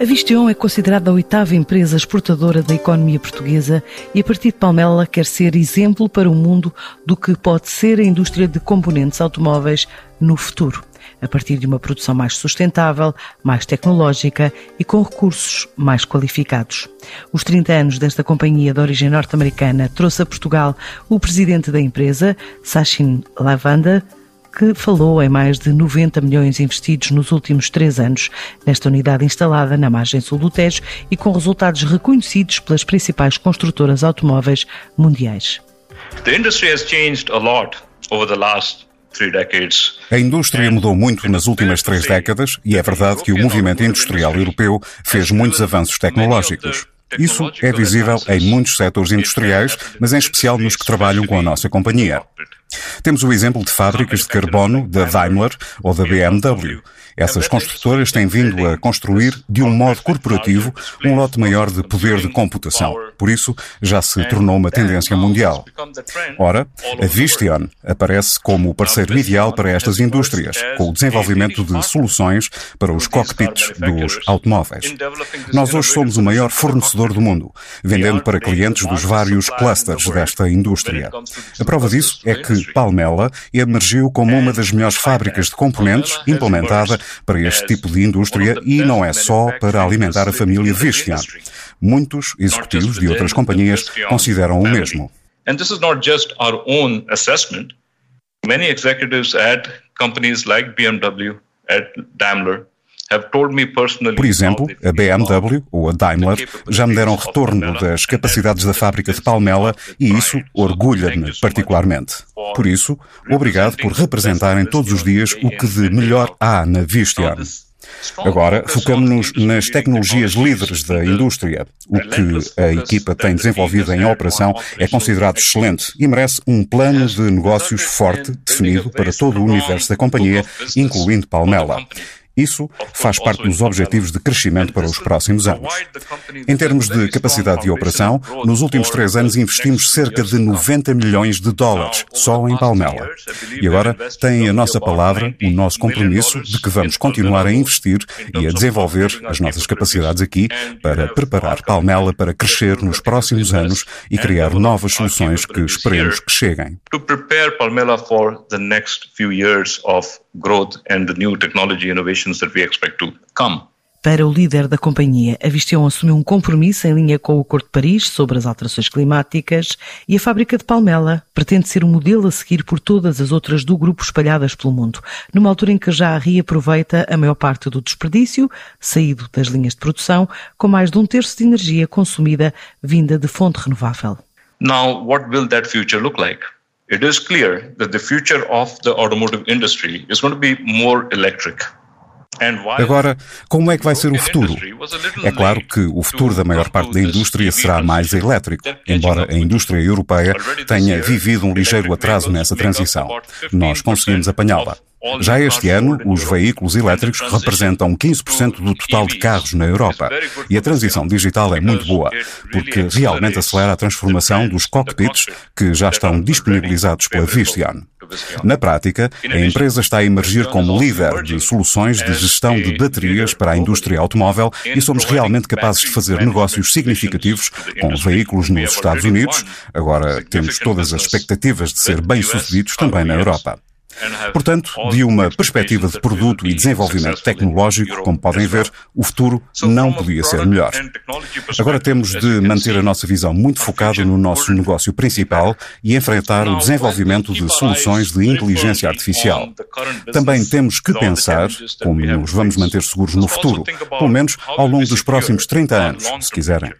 A Visteon é considerada a oitava empresa exportadora da economia portuguesa e, a partir de Palmela, quer ser exemplo para o mundo do que pode ser a indústria de componentes automóveis no futuro, a partir de uma produção mais sustentável, mais tecnológica e com recursos mais qualificados. Os 30 anos desta companhia de origem norte-americana trouxe a Portugal o presidente da empresa, Sachin Lavanda, que falou em mais de 90 milhões investidos nos últimos três anos nesta unidade instalada na margem sul do Tejo e com resultados reconhecidos pelas principais construtoras automóveis mundiais. The industry has changed a lot over the last a indústria mudou muito nas últimas três décadas e é verdade que o movimento industrial europeu fez muitos avanços tecnológicos. Isso é visível em muitos setores industriais, mas em especial nos que trabalham com a nossa companhia. Temos o exemplo de fábricas de carbono da Daimler ou da BMW. Essas construtoras têm vindo a construir, de um modo corporativo, um lote maior de poder de computação. Por isso, já se tornou uma tendência mundial. Ora, a Visteon aparece como o parceiro ideal para estas indústrias, com o desenvolvimento de soluções para os cockpits dos automóveis. Nós hoje somos o maior fornecedor do mundo, vendendo para clientes dos vários clusters desta indústria. A prova disso é que Palmela emergiu como uma das melhores fábricas de componentes implementada para este tipo de indústria e não é só para alimentar a família Visteon. Muitos executivos de outras companhias consideram o mesmo. And this is not just our own assessment. Many executives at companies like BMW, at Daimler, por exemplo, a BMW ou a Daimler já me deram retorno das capacidades da fábrica de Palmela e isso orgulha-me particularmente. Por isso, obrigado por representarem todos os dias o que de melhor há na Visteon. Agora, focamos-nos nas tecnologias líderes da indústria. O que a equipa tem desenvolvido em operação é considerado excelente e merece um plano de negócios forte, definido para todo o universo da companhia, incluindo Palmela. Isso faz parte dos objetivos de crescimento para os próximos anos. Em termos de capacidade de operação, nos últimos três anos investimos cerca de 90 milhões de dólares só em Palmela. E agora tem a nossa palavra, o nosso compromisso de que vamos continuar a investir e a desenvolver as nossas capacidades aqui para preparar Palmela para crescer nos próximos anos e criar novas soluções que esperemos que cheguem. To prepare Palmela for the next few years of growth and the new technology innovations that we expect to come. Para o líder da companhia, a Visteon assumiu um compromisso em linha com o Acordo de Paris sobre as alterações climáticas e a fábrica de Palmela pretende ser um modelo a seguir por todas as outras do grupo espalhadas pelo mundo, numa altura em que já reaproveita a maior parte do desperdício saído das linhas de produção, com mais de um terço de energia consumida vinda de fonte renovável. Now, what will that future look like? It is clear that the future of the automotive industry is going to be more electric. Agora, como é que vai ser o futuro? É claro que o futuro da maior parte da indústria será mais elétrico, embora a indústria europeia tenha vivido um ligeiro atraso nessa transição. Nós conseguimos apanhá-la. Já este ano, os veículos elétricos representam 15% do total de carros na Europa. E a transição digital é muito boa, porque realmente acelera a transformação dos cockpits que já estão disponibilizados pela Visteon. Na prática, a empresa está a emergir como líder de soluções de gestão de baterias para a indústria automóvel e somos realmente capazes de fazer negócios significativos com veículos nos Estados Unidos. Agora temos todas as expectativas de ser bem-sucedidos também na Europa. Portanto, de uma perspectiva de produto e desenvolvimento tecnológico, como podem ver, o futuro não podia ser melhor. Agora temos de manter a nossa visão muito focada no nosso negócio principal e enfrentar o desenvolvimento de soluções de inteligência artificial. Também temos que pensar como nos vamos manter seguros no futuro, pelo menos ao longo dos próximos 30 anos, se quiserem.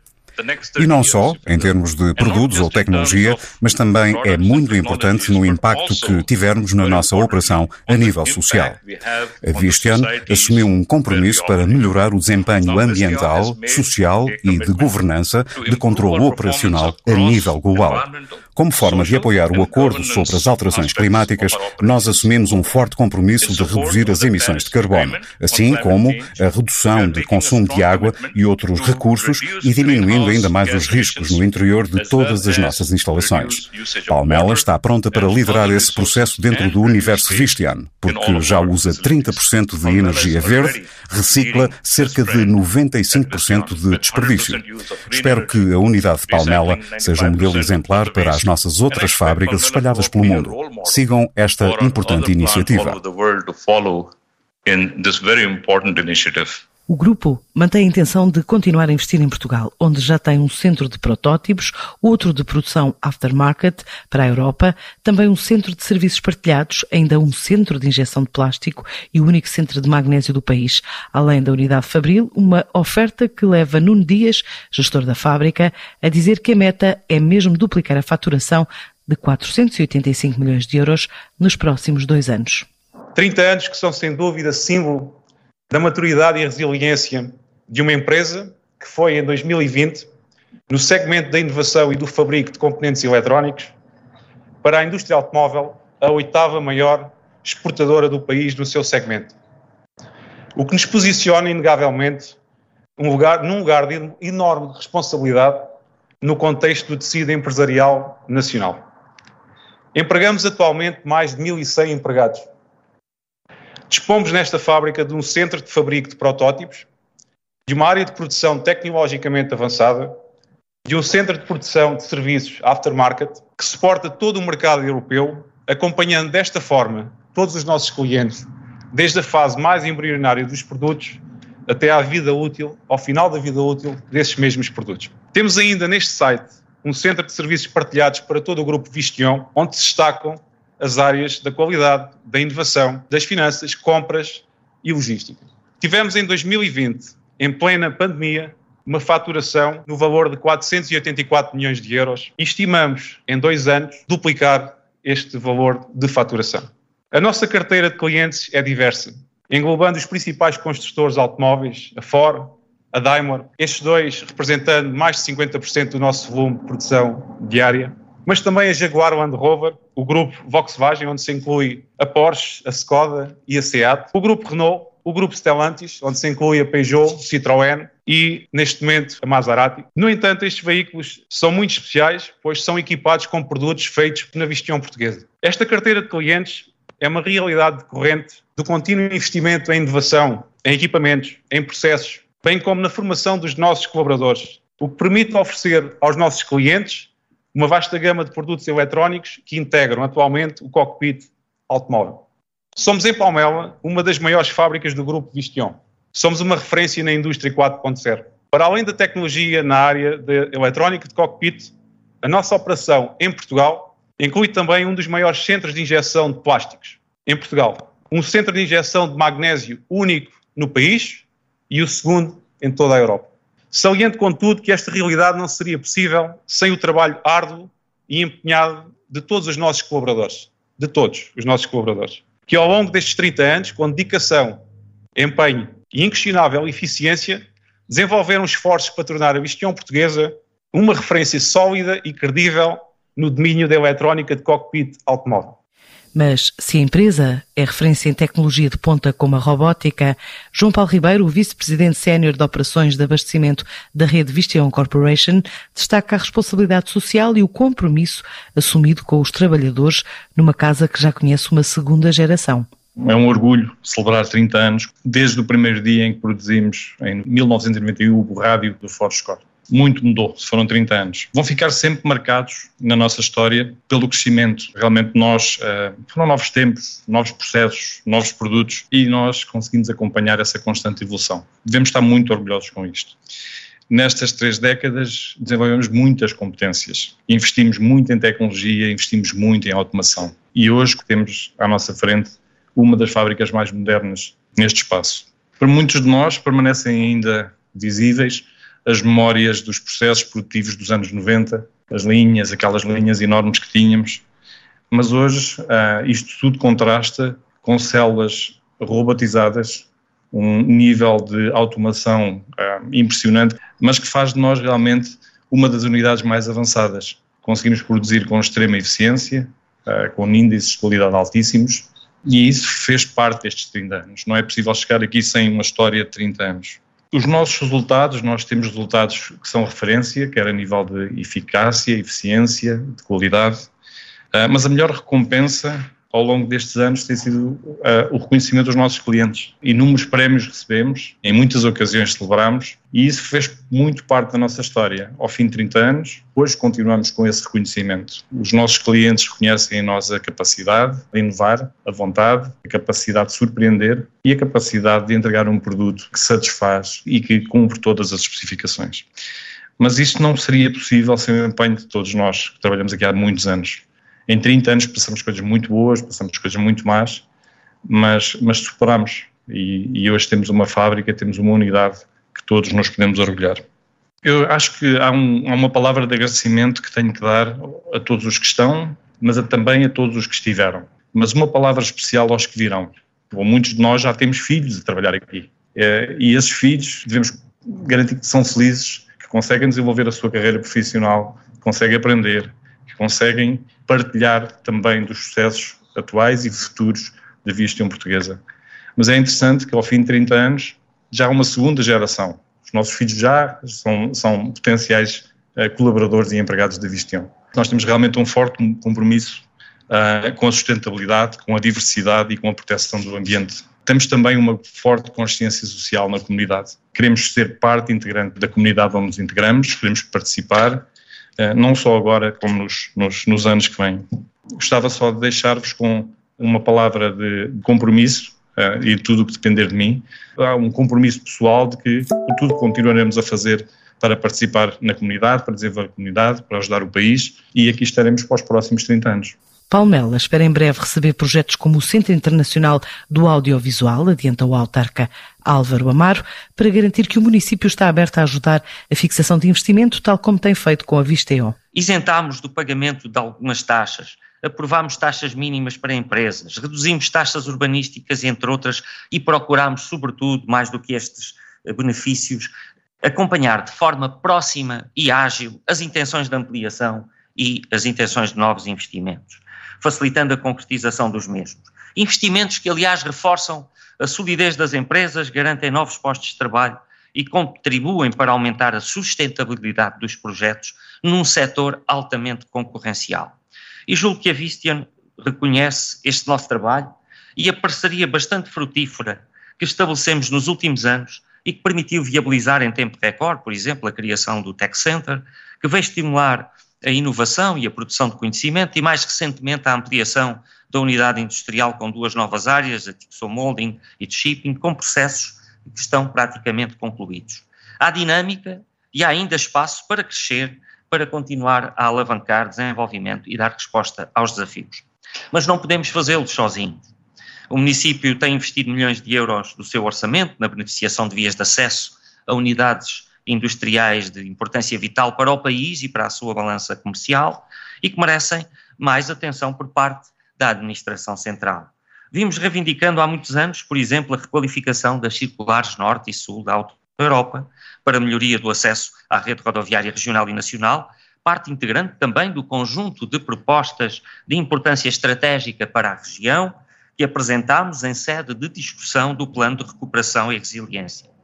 E não só em termos de produtos ou tecnologia, mas também é muito importante no impacto que tivermos na nossa operação a nível social. A Visteon assumiu um compromisso para melhorar o desempenho ambiental, social e de governança de controle operacional a nível global. Como forma de apoiar o acordo sobre as alterações climáticas, nós assumimos um forte compromisso de reduzir as emissões de carbono, assim como a redução de consumo de água e outros recursos e diminuindo ainda mais os riscos no interior de todas as nossas instalações. Palmela está pronta para liderar esse processo dentro do universo Vistian, porque já usa 30% de energia verde, recicla cerca de 95% de desperdício. Espero que a unidade de Palmela seja um modelo exemplar para as nossas outras fábricas espalhadas pelo mundo. Sigam esta importante iniciativa. O grupo mantém a intenção de continuar a investir em Portugal, onde já tem um centro de protótipos, outro de produção aftermarket para a Europa, também um centro de serviços partilhados, ainda um centro de injeção de plástico e o único centro de magnésio do país, além da unidade Fabril, uma oferta que leva Nuno Dias, gestor da fábrica, a dizer que a meta é mesmo duplicar a faturação de 485 milhões de euros nos próximos dois anos. 30 anos que são sem dúvida símbolo da maturidade e resiliência de uma empresa que foi em 2020, no segmento da inovação e do fabrico de componentes eletrónicos, para a indústria automóvel, a oitava maior exportadora do país no seu segmento. O que nos posiciona, inegavelmente, um lugar, num lugar de enorme responsabilidade no contexto do tecido empresarial nacional. Empregamos atualmente mais de 1.100 empregados Dispomos nesta fábrica de um centro de fabrico de protótipos, de uma área de produção tecnologicamente avançada, de um centro de produção de serviços aftermarket que suporta todo o mercado europeu, acompanhando desta forma todos os nossos clientes, desde a fase mais embrionária dos produtos até à vida útil, ao final da vida útil desses mesmos produtos. Temos ainda neste site um centro de serviços partilhados para todo o grupo Vistion, onde se destacam as áreas da qualidade, da inovação, das finanças, compras e logística. Tivemos em 2020, em plena pandemia, uma faturação no valor de 484 milhões de euros e estimamos em dois anos duplicar este valor de faturação. A nossa carteira de clientes é diversa, englobando os principais construtores automóveis, a Ford, a Daimler, estes dois representando mais de 50% do nosso volume de produção diária, mas também a Jaguar Land Rover, o grupo Volkswagen, onde se inclui a Porsche, a Skoda e a Seat, o grupo Renault, o grupo Stellantis, onde se inclui a Peugeot, Citroën e, neste momento, a Maserati. No entanto, estes veículos são muito especiais, pois são equipados com produtos feitos na Vistion portuguesa. Esta carteira de clientes é uma realidade decorrente do contínuo investimento em inovação, em equipamentos, em processos, bem como na formação dos nossos colaboradores, o que permite oferecer aos nossos clientes uma vasta gama de produtos eletrónicos que integram atualmente o cockpit automóvel. Somos em Palmela uma das maiores fábricas do grupo Vistion. Somos uma referência na indústria 4.0. Para além da tecnologia na área de eletrónica de cockpit, a nossa operação em Portugal inclui também um dos maiores centros de injeção de plásticos em Portugal. Um centro de injeção de magnésio único no país e o segundo em toda a Europa. Saliento, contudo, que esta realidade não seria possível sem o trabalho árduo e empenhado de todos os nossos colaboradores, de todos os nossos colaboradores, que ao longo destes 30 anos, com dedicação, empenho e inquestionável eficiência, desenvolveram esforços para tornar a Vistion Portuguesa uma referência sólida e credível no domínio da eletrónica de cockpit automóvel. Mas se a empresa é referência em tecnologia de ponta como a robótica, João Paulo Ribeiro, o vice-presidente sénior de operações de abastecimento da rede Visteon Corporation, destaca a responsabilidade social e o compromisso assumido com os trabalhadores numa casa que já conhece uma segunda geração. É um orgulho celebrar 30 anos, desde o primeiro dia em que produzimos, em 1991, o rádio do Ford Escort muito mudou, foram 30 anos. Vão ficar sempre marcados na nossa história pelo crescimento. Realmente nós, uh, foram novos tempos, novos processos, novos produtos e nós conseguimos acompanhar essa constante evolução. Devemos estar muito orgulhosos com isto. Nestas três décadas desenvolvemos muitas competências, investimos muito em tecnologia, investimos muito em automação e hoje temos à nossa frente uma das fábricas mais modernas neste espaço. Para muitos de nós permanecem ainda visíveis as memórias dos processos produtivos dos anos 90, as linhas, aquelas linhas enormes que tínhamos. Mas hoje uh, isto tudo contrasta com células robotizadas, um nível de automação uh, impressionante, mas que faz de nós realmente uma das unidades mais avançadas conseguimos produzir com extrema eficiência, uh, com índices de qualidade altíssimos, e isso fez parte destes 30 anos. Não é possível chegar aqui sem uma história de 30 anos. Os nossos resultados, nós temos resultados que são referência, quer a nível de eficácia, eficiência, de qualidade, uh, mas a melhor recompensa ao longo destes anos tem sido uh, o reconhecimento dos nossos clientes. Inúmeros prémios recebemos, em muitas ocasiões celebramos, e isso fez muito parte da nossa história. Ao fim de 30 anos, hoje continuamos com esse reconhecimento. Os nossos clientes reconhecem em nós a capacidade de inovar, a vontade, a capacidade de surpreender e a capacidade de entregar um produto que satisfaz e que cumpre todas as especificações. Mas isto não seria possível sem o empenho de todos nós, que trabalhamos aqui há muitos anos em 30 anos passamos coisas muito boas, passamos coisas muito más, mas, mas superamos. E, e hoje temos uma fábrica, temos uma unidade que todos nos podemos orgulhar. Eu acho que há, um, há, uma palavra de agradecimento que tenho que dar a todos os que estão, mas a, também a todos os que estiveram. Mas uma palavra especial aos que virão. Muitos de nós já temos filhos a trabalhar aqui. É, e esses filhos devemos garantir que são felizes, que conseguem desenvolver a sua carreira profissional, conseguem aprender, conseguem partilhar também dos sucessos atuais e futuros da Vistião Portuguesa. Mas é interessante que ao fim de 30 anos já há uma segunda geração. Os nossos filhos já são, são potenciais uh, colaboradores e empregados da Vistião. Nós temos realmente um forte compromisso uh, com a sustentabilidade, com a diversidade e com a proteção do ambiente. Temos também uma forte consciência social na comunidade. Queremos ser parte integrante da comunidade onde nos integramos, queremos participar não só agora, como nos, nos, nos anos que vêm. Gostava só de deixar-vos com uma palavra de compromisso uh, e tudo o que depender de mim. Há um compromisso pessoal de que tudo continuaremos a fazer para participar na comunidade, para desenvolver a comunidade, para ajudar o país e aqui estaremos para os próximos 30 anos. Palmela espera em breve receber projetos como o Centro Internacional do Audiovisual, adianta o autarca Álvaro Amaro, para garantir que o município está aberto a ajudar a fixação de investimento, tal como tem feito com a Visteo. Isentámos do pagamento de algumas taxas, aprovámos taxas mínimas para empresas, reduzimos taxas urbanísticas, entre outras, e procurámos, sobretudo, mais do que estes benefícios, acompanhar de forma próxima e ágil as intenções de ampliação e as intenções de novos investimentos facilitando a concretização dos mesmos. Investimentos que, aliás, reforçam a solidez das empresas, garantem novos postos de trabalho e contribuem para aumentar a sustentabilidade dos projetos num setor altamente concorrencial. E julgo que a Vistian reconhece este nosso trabalho e a parceria bastante frutífera que estabelecemos nos últimos anos e que permitiu viabilizar em tempo recorde, por exemplo, a criação do Tech Center, que veio estimular a inovação e a produção de conhecimento e, mais recentemente, a ampliação da unidade industrial com duas novas áreas, a Tixo Molding e de Shipping, com processos que estão praticamente concluídos. Há dinâmica e há ainda espaço para crescer, para continuar a alavancar desenvolvimento e dar resposta aos desafios. Mas não podemos fazê-lo sozinhos. O município tem investido milhões de euros do seu orçamento na beneficiação de vias de acesso a unidades industriais de importância vital para o país e para a sua balança comercial e que merecem mais atenção por parte da administração central. Vimos reivindicando há muitos anos, por exemplo, a requalificação das circulares Norte e Sul da Auto Europa para melhoria do acesso à rede rodoviária regional e nacional, parte integrante também do conjunto de propostas de importância estratégica para a região que apresentámos em sede de discussão do Plano de Recuperação e Resiliência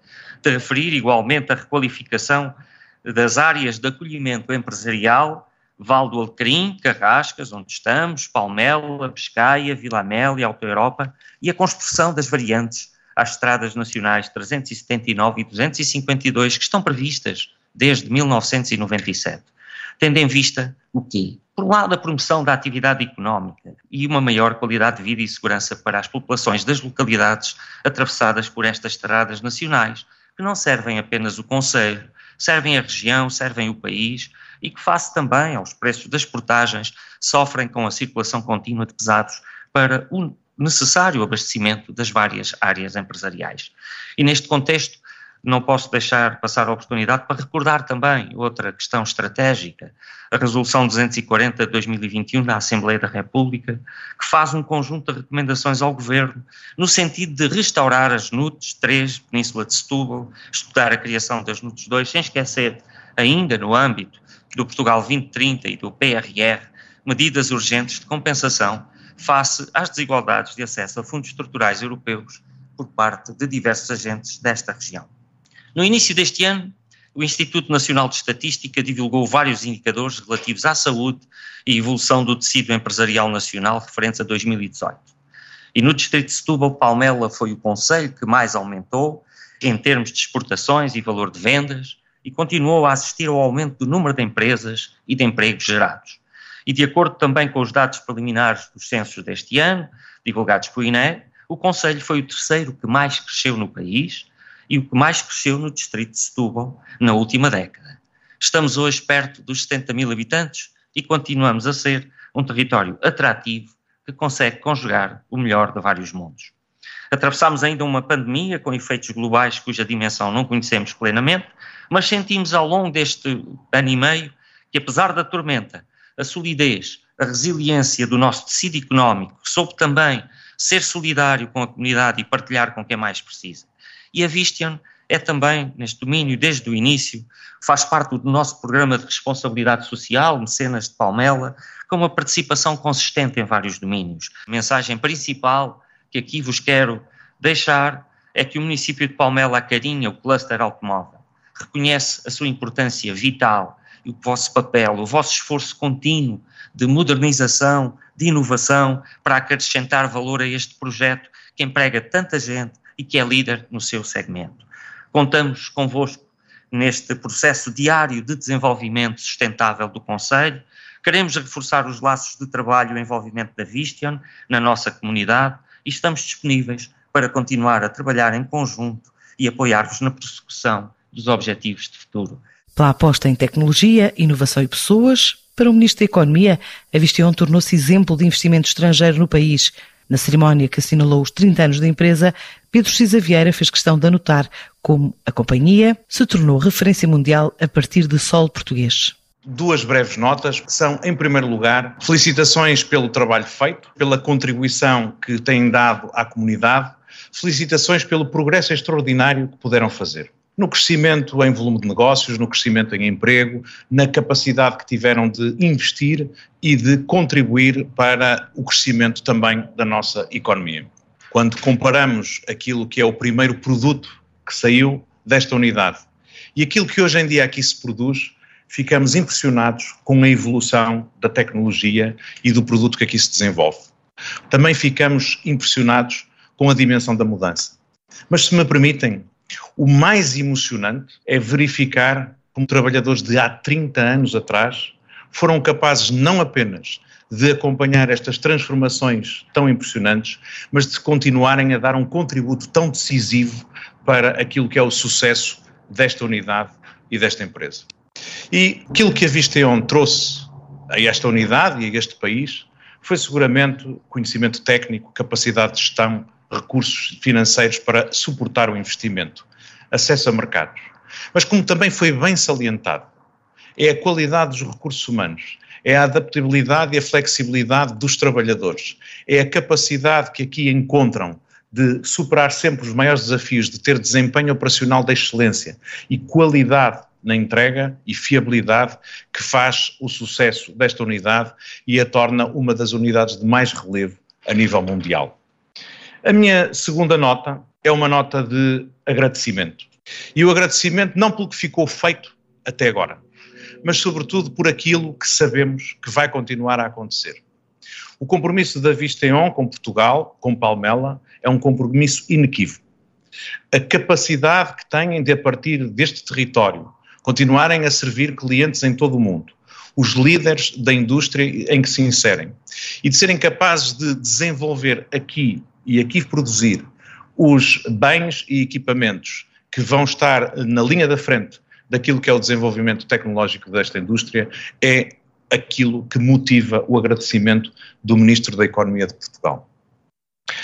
de referir igualmente a requalificação das áreas de acolhimento empresarial, Val do Alecrim, Carrascas, onde estamos, Palmela, Pescaia, Vila Amélia, Alta Europa, e a construção das variantes às estradas nacionais 379 e 252 que estão previstas desde 1997, tendo em vista o quê? Por um lado, a promoção da atividade económica e uma maior qualidade de vida e segurança para as populações das localidades atravessadas por estas estradas nacionais, que não servem apenas o Conselho, servem a região, servem o país e que, face também aos preços das portagens, sofrem com a circulação contínua de pesados para o necessário abastecimento das várias áreas empresariais. E neste contexto, não posso deixar passar a oportunidade para recordar também outra questão estratégica, a Resolução 240 de 2021 da Assembleia da República, que faz um conjunto de recomendações ao Governo no sentido de restaurar as NUTs 3, Península de Setúbal, estudar a criação das NUTs 2, sem esquecer ainda no âmbito do Portugal 2030 e do PRR medidas urgentes de compensação face às desigualdades de acesso a fundos estruturais europeus por parte de diversos agentes desta região. No início deste ano, o Instituto Nacional de Estatística divulgou vários indicadores relativos à saúde e evolução do tecido empresarial nacional referentes a 2018. E no distrito de Setúbal, Palmela foi o conselho que mais aumentou em termos de exportações e valor de vendas e continuou a assistir ao aumento do número de empresas e de empregos gerados. E de acordo também com os dados preliminares dos censos deste ano, divulgados pelo INE, o Conselho foi o terceiro que mais cresceu no país e o que mais cresceu no distrito de Setúbal na última década. Estamos hoje perto dos 70 mil habitantes e continuamos a ser um território atrativo que consegue conjugar o melhor de vários mundos. Atravessámos ainda uma pandemia com efeitos globais cuja dimensão não conhecemos plenamente, mas sentimos ao longo deste ano e meio que, apesar da tormenta, a solidez, a resiliência do nosso tecido económico, soube também ser solidário com a comunidade e partilhar com quem mais precisa. E a Vistion é também, neste domínio, desde o início, faz parte do nosso programa de responsabilidade social, Mecenas de Palmela, com uma participação consistente em vários domínios. A mensagem principal que aqui vos quero deixar é que o município de Palmela acarinha o cluster automóvel, reconhece a sua importância vital e o vosso papel, o vosso esforço contínuo de modernização, de inovação, para acrescentar valor a este projeto que emprega tanta gente e que é líder no seu segmento. Contamos convosco neste processo diário de desenvolvimento sustentável do Conselho. Queremos reforçar os laços de trabalho e envolvimento da Vistion na nossa comunidade e estamos disponíveis para continuar a trabalhar em conjunto e apoiar-vos na persecução dos objetivos de futuro. Pela aposta em tecnologia, inovação e pessoas, para o Ministro da Economia, a Vistion tornou-se exemplo de investimento estrangeiro no país. Na cerimónia que assinalou os 30 anos da empresa, Pedro Cisa Vieira fez questão de anotar como a companhia se tornou referência mundial a partir de solo português. Duas breves notas. São, em primeiro lugar, felicitações pelo trabalho feito, pela contribuição que têm dado à comunidade, felicitações pelo progresso extraordinário que puderam fazer no crescimento em volume de negócios, no crescimento em emprego, na capacidade que tiveram de investir e de contribuir para o crescimento também da nossa economia. Quando comparamos aquilo que é o primeiro produto que saiu desta unidade e aquilo que hoje em dia aqui se produz, ficamos impressionados com a evolução da tecnologia e do produto que aqui se desenvolve. Também ficamos impressionados com a dimensão da mudança. Mas se me permitem, o mais emocionante é verificar como trabalhadores de há 30 anos atrás foram capazes não apenas de acompanhar estas transformações tão impressionantes, mas de continuarem a dar um contributo tão decisivo para aquilo que é o sucesso desta unidade e desta empresa. E aquilo que a Visteon trouxe a esta unidade e a este país foi seguramente conhecimento técnico, capacidade de gestão, recursos financeiros para suportar o investimento, acesso a mercados. Mas, como também foi bem salientado, é a qualidade dos recursos humanos, é a adaptabilidade e a flexibilidade dos trabalhadores, é a capacidade que aqui encontram de superar sempre os maiores desafios, de ter desempenho operacional de excelência e qualidade na entrega e fiabilidade que faz o sucesso desta unidade e a torna uma das unidades de mais relevo a nível mundial. A minha segunda nota é uma nota de agradecimento. E o agradecimento não pelo que ficou feito até agora, mas sobretudo por aquilo que sabemos que vai continuar a acontecer. O compromisso da Visteon com Portugal, com Palmela, é um compromisso inequívoco. A capacidade que têm de, a partir deste território, continuarem a servir clientes em todo o mundo, os líderes da indústria em que se inserem, e de serem capazes de desenvolver aqui e aqui produzir os bens e equipamentos que vão estar na linha da frente daquilo que é o desenvolvimento tecnológico desta indústria é aquilo que motiva o agradecimento do Ministro da Economia de Portugal.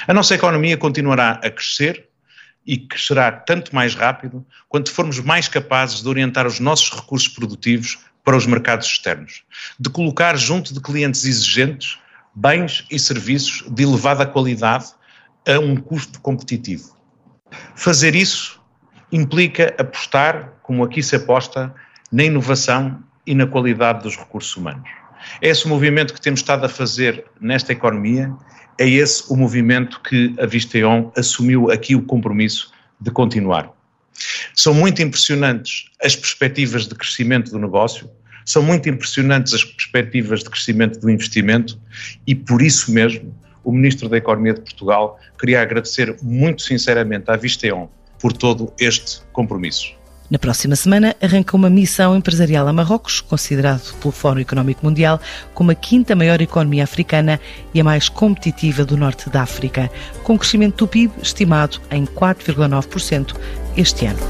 A nossa economia continuará a crescer e crescerá tanto mais rápido quanto formos mais capazes de orientar os nossos recursos produtivos para os mercados externos, de colocar junto de clientes exigentes bens e serviços de elevada qualidade a um custo competitivo. Fazer isso implica apostar, como aqui se aposta, na inovação e na qualidade dos recursos humanos. É esse o movimento que temos estado a fazer nesta economia, é esse o movimento que a Visteon assumiu aqui o compromisso de continuar. São muito impressionantes as perspectivas de crescimento do negócio, são muito impressionantes as perspectivas de crescimento do investimento e por isso mesmo o Ministro da Economia de Portugal queria agradecer muito sinceramente à Visteon por todo este compromisso. Na próxima semana arranca uma missão empresarial a Marrocos, considerado pelo Fórum Económico Mundial como a quinta maior economia africana e a mais competitiva do norte da África, com crescimento do PIB estimado em 4,9% este ano.